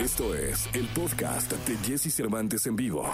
Esto es el podcast de Jesse Cervantes en vivo.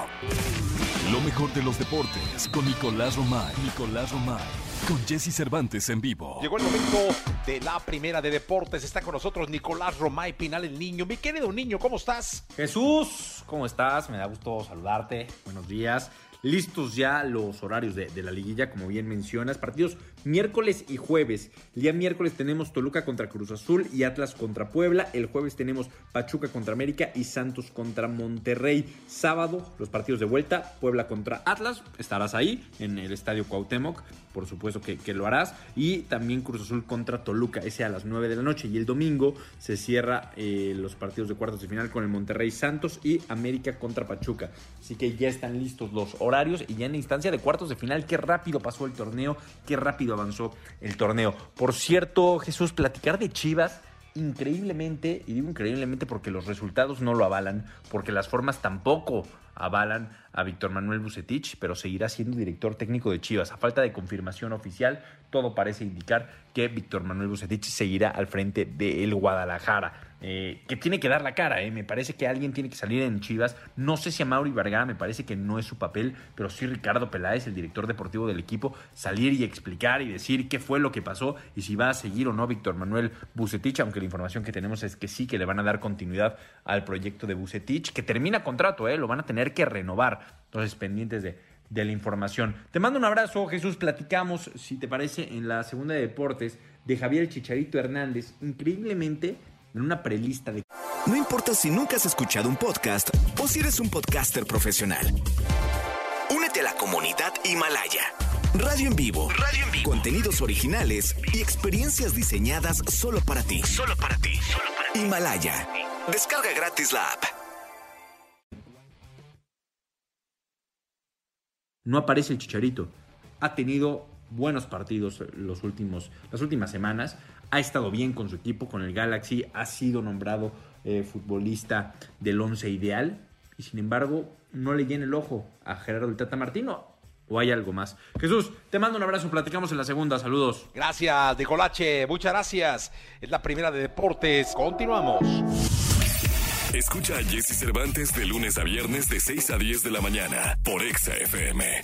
Lo mejor de los deportes con Nicolás Romay. Nicolás Romay. Con Jesse Cervantes en vivo. Llegó el momento de la primera de deportes. Está con nosotros Nicolás Romay Pinal, el niño. Mi querido niño, ¿cómo estás? Jesús, ¿cómo estás? Me da gusto saludarte. Buenos días. Listos ya los horarios de, de, la liguilla, como bien mencionas. Partidos miércoles y jueves. El día miércoles tenemos Toluca contra Cruz Azul y Atlas contra Puebla. El jueves tenemos Pachuca contra América y Santos contra Monterrey. Sábado, los partidos de vuelta. Puebla contra Atlas. Estarás ahí en el Estadio Cuauhtémoc. Por supuesto que, lo harás. Y también Cruz Azul contra Toluca. Ese a las 9 de la noche. Y el domingo se cierra eh, los partidos de cuartos de final con el Monterrey Santos y América contra Pachuca. Así que ya están listos los horarios y ya en la instancia de cuartos de final. Qué rápido pasó el torneo. Qué rápido avanzó el torneo. Por cierto, Jesús, platicar de Chivas increíblemente, y digo increíblemente porque los resultados no lo avalan, porque las formas tampoco avalan a Víctor Manuel Bucetich, pero seguirá siendo director técnico de Chivas. A falta de confirmación oficial, todo parece indicar que Víctor Manuel Bucetich seguirá al frente del Guadalajara. Eh, que tiene que dar la cara, eh. me parece que alguien tiene que salir en Chivas. No sé si a Mauri Vergara me parece que no es su papel, pero sí Ricardo Peláez, el director deportivo del equipo, salir y explicar y decir qué fue lo que pasó y si va a seguir o no Víctor Manuel Bucetich, aunque la información que tenemos es que sí, que le van a dar continuidad al proyecto de Bucetich, que termina contrato, eh, lo van a tener que renovar. Entonces, pendientes de, de la información. Te mando un abrazo, Jesús. Platicamos, si te parece, en la segunda de deportes de Javier Chicharito Hernández. Increíblemente, en una prelista de... No importa si nunca has escuchado un podcast o si eres un podcaster profesional. Únete a la comunidad Himalaya. Radio en vivo. Radio en vivo. Contenidos originales y experiencias diseñadas solo para ti. Solo para ti. Solo para ti. Himalaya. Descarga gratis la app. No aparece el Chicharito. Ha tenido buenos partidos los últimos, las últimas semanas. Ha estado bien con su equipo, con el Galaxy. Ha sido nombrado eh, futbolista del once ideal. Y sin embargo, no le llena el ojo a Gerardo el Tata Martino. ¿O hay algo más? Jesús, te mando un abrazo. Platicamos en la segunda. Saludos. Gracias, Nicolache. Muchas gracias. Es la primera de deportes. Continuamos. Escucha a Jesse Cervantes de lunes a viernes de 6 a 10 de la mañana por Exa FM.